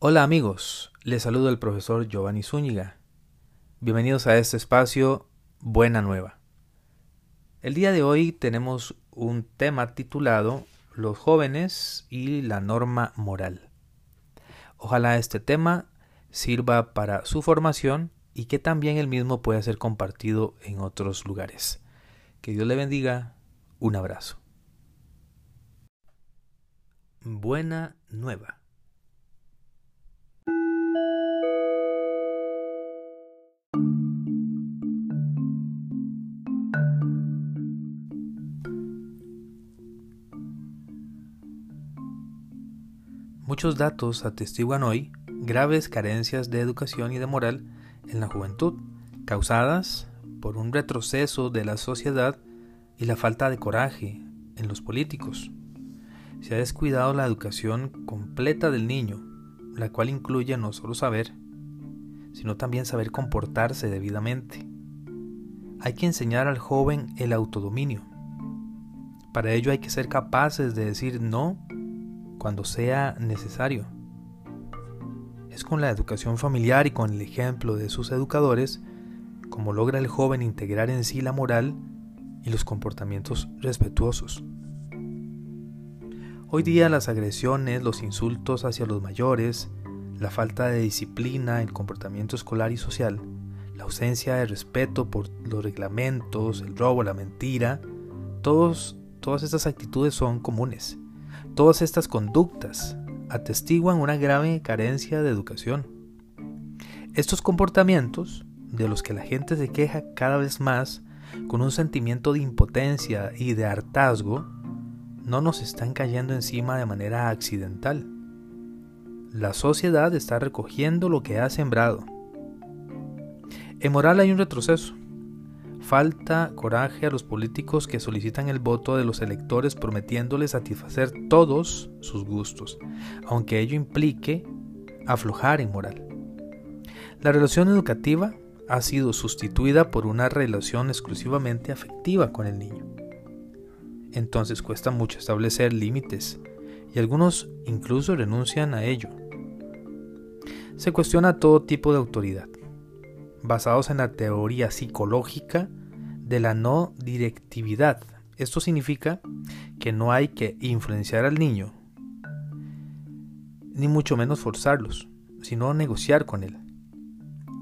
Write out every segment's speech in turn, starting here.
Hola amigos, les saludo el profesor Giovanni Zúñiga. Bienvenidos a este espacio Buena Nueva. El día de hoy tenemos un tema titulado Los jóvenes y la norma moral. Ojalá este tema sirva para su formación y que también el mismo pueda ser compartido en otros lugares. Que Dios le bendiga. Un abrazo. Buena Nueva. Muchos datos atestiguan hoy graves carencias de educación y de moral en la juventud, causadas por un retroceso de la sociedad y la falta de coraje en los políticos. Se ha descuidado la educación completa del niño, la cual incluye no solo saber, sino también saber comportarse debidamente. Hay que enseñar al joven el autodominio. Para ello hay que ser capaces de decir no cuando sea necesario. Es con la educación familiar y con el ejemplo de sus educadores como logra el joven integrar en sí la moral y los comportamientos respetuosos. Hoy día las agresiones, los insultos hacia los mayores, la falta de disciplina, el comportamiento escolar y social, la ausencia de respeto por los reglamentos, el robo, la mentira, todos, todas estas actitudes son comunes Todas estas conductas atestiguan una grave carencia de educación. Estos comportamientos, de los que la gente se queja cada vez más con un sentimiento de impotencia y de hartazgo, no nos están cayendo encima de manera accidental. La sociedad está recogiendo lo que ha sembrado. En moral hay un retroceso falta coraje a los políticos que solicitan el voto de los electores prometiéndoles satisfacer todos sus gustos, aunque ello implique aflojar en moral. La relación educativa ha sido sustituida por una relación exclusivamente afectiva con el niño. Entonces cuesta mucho establecer límites y algunos incluso renuncian a ello. Se cuestiona todo tipo de autoridad, basados en la teoría psicológica de la no directividad. Esto significa que no hay que influenciar al niño, ni mucho menos forzarlos, sino negociar con él,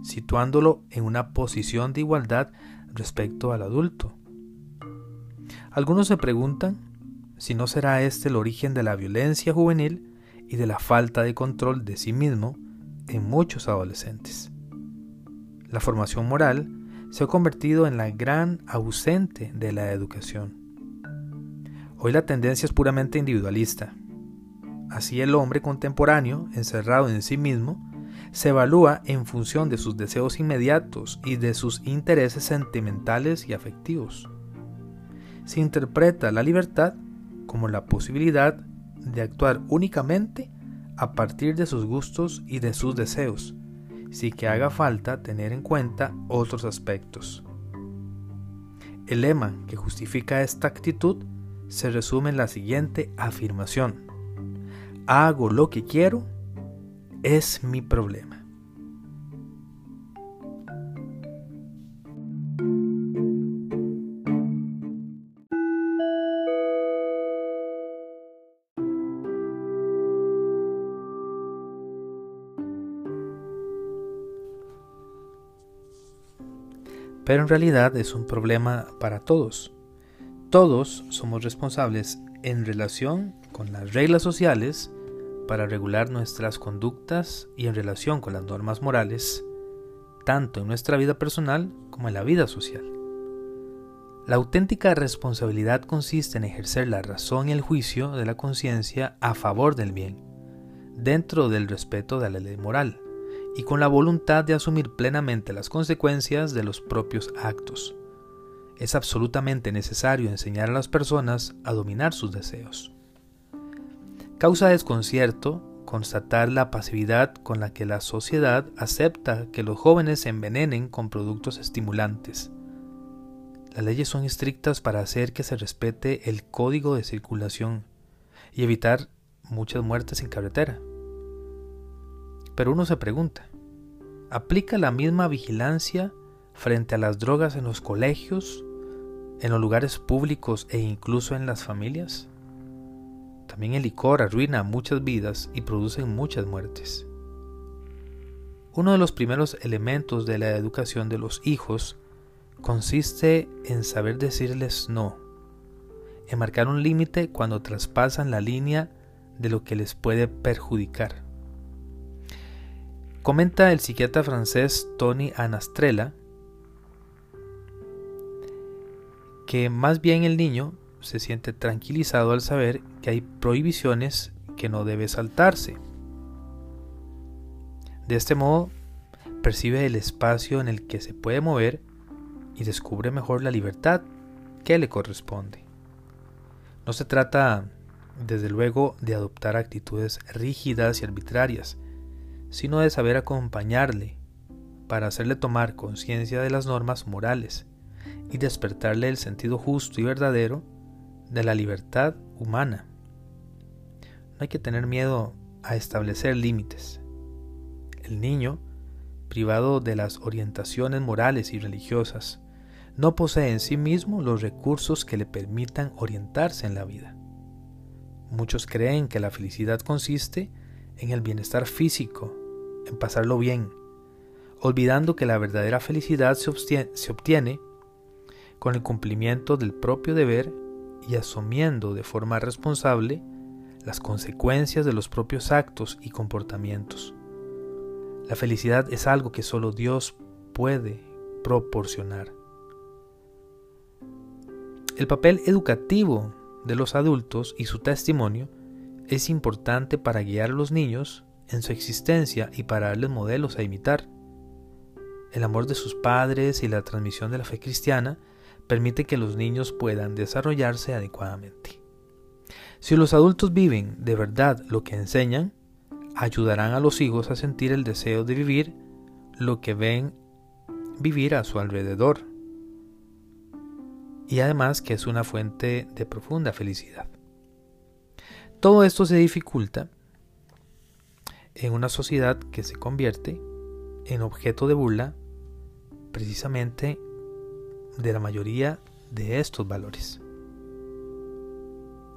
situándolo en una posición de igualdad respecto al adulto. Algunos se preguntan si no será este el origen de la violencia juvenil y de la falta de control de sí mismo en muchos adolescentes. La formación moral se ha convertido en la gran ausente de la educación. Hoy la tendencia es puramente individualista. Así el hombre contemporáneo, encerrado en sí mismo, se evalúa en función de sus deseos inmediatos y de sus intereses sentimentales y afectivos. Se interpreta la libertad como la posibilidad de actuar únicamente a partir de sus gustos y de sus deseos, sí que haga falta tener en cuenta otros aspectos. El lema que justifica esta actitud se resume en la siguiente afirmación. Hago lo que quiero, es mi problema. Pero en realidad es un problema para todos. Todos somos responsables en relación con las reglas sociales para regular nuestras conductas y en relación con las normas morales, tanto en nuestra vida personal como en la vida social. La auténtica responsabilidad consiste en ejercer la razón y el juicio de la conciencia a favor del bien, dentro del respeto de la ley moral y con la voluntad de asumir plenamente las consecuencias de los propios actos. Es absolutamente necesario enseñar a las personas a dominar sus deseos. Causa desconcierto constatar la pasividad con la que la sociedad acepta que los jóvenes se envenenen con productos estimulantes. Las leyes son estrictas para hacer que se respete el código de circulación y evitar muchas muertes en carretera. Pero uno se pregunta, ¿aplica la misma vigilancia frente a las drogas en los colegios, en los lugares públicos e incluso en las familias? También el licor arruina muchas vidas y produce muchas muertes. Uno de los primeros elementos de la educación de los hijos consiste en saber decirles no, en marcar un límite cuando traspasan la línea de lo que les puede perjudicar. Comenta el psiquiatra francés Tony Anastrella que más bien el niño se siente tranquilizado al saber que hay prohibiciones que no debe saltarse. De este modo, percibe el espacio en el que se puede mover y descubre mejor la libertad que le corresponde. No se trata, desde luego, de adoptar actitudes rígidas y arbitrarias, sino de saber acompañarle para hacerle tomar conciencia de las normas morales y despertarle el sentido justo y verdadero de la libertad humana. No hay que tener miedo a establecer límites. El niño, privado de las orientaciones morales y religiosas, no posee en sí mismo los recursos que le permitan orientarse en la vida. Muchos creen que la felicidad consiste en el bienestar físico, en pasarlo bien, olvidando que la verdadera felicidad se obtiene, con el cumplimiento del propio deber y asumiendo de forma responsable las consecuencias de los propios actos y comportamientos. La felicidad es algo que solo Dios puede proporcionar. El papel educativo de los adultos y su testimonio es importante para guiar a los niños en su existencia y para darles modelos a imitar. El amor de sus padres y la transmisión de la fe cristiana permite que los niños puedan desarrollarse adecuadamente. Si los adultos viven de verdad lo que enseñan, ayudarán a los hijos a sentir el deseo de vivir lo que ven vivir a su alrededor y además que es una fuente de profunda felicidad. Todo esto se dificulta en una sociedad que se convierte en objeto de burla precisamente de la mayoría de estos valores.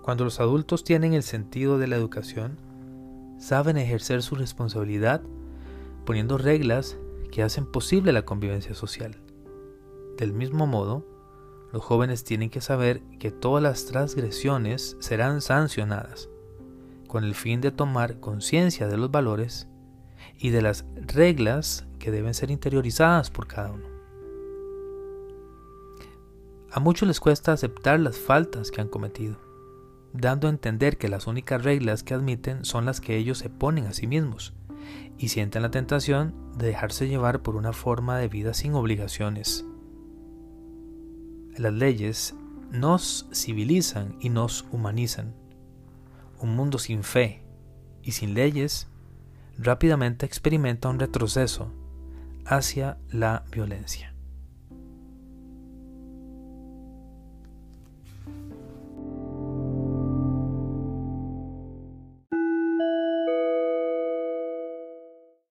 Cuando los adultos tienen el sentido de la educación, saben ejercer su responsabilidad poniendo reglas que hacen posible la convivencia social. Del mismo modo, los jóvenes tienen que saber que todas las transgresiones serán sancionadas, con el fin de tomar conciencia de los valores y de las reglas que deben ser interiorizadas por cada uno. A muchos les cuesta aceptar las faltas que han cometido, dando a entender que las únicas reglas que admiten son las que ellos se ponen a sí mismos, y sienten la tentación de dejarse llevar por una forma de vida sin obligaciones, las leyes nos civilizan y nos humanizan. Un mundo sin fe y sin leyes rápidamente experimenta un retroceso hacia la violencia.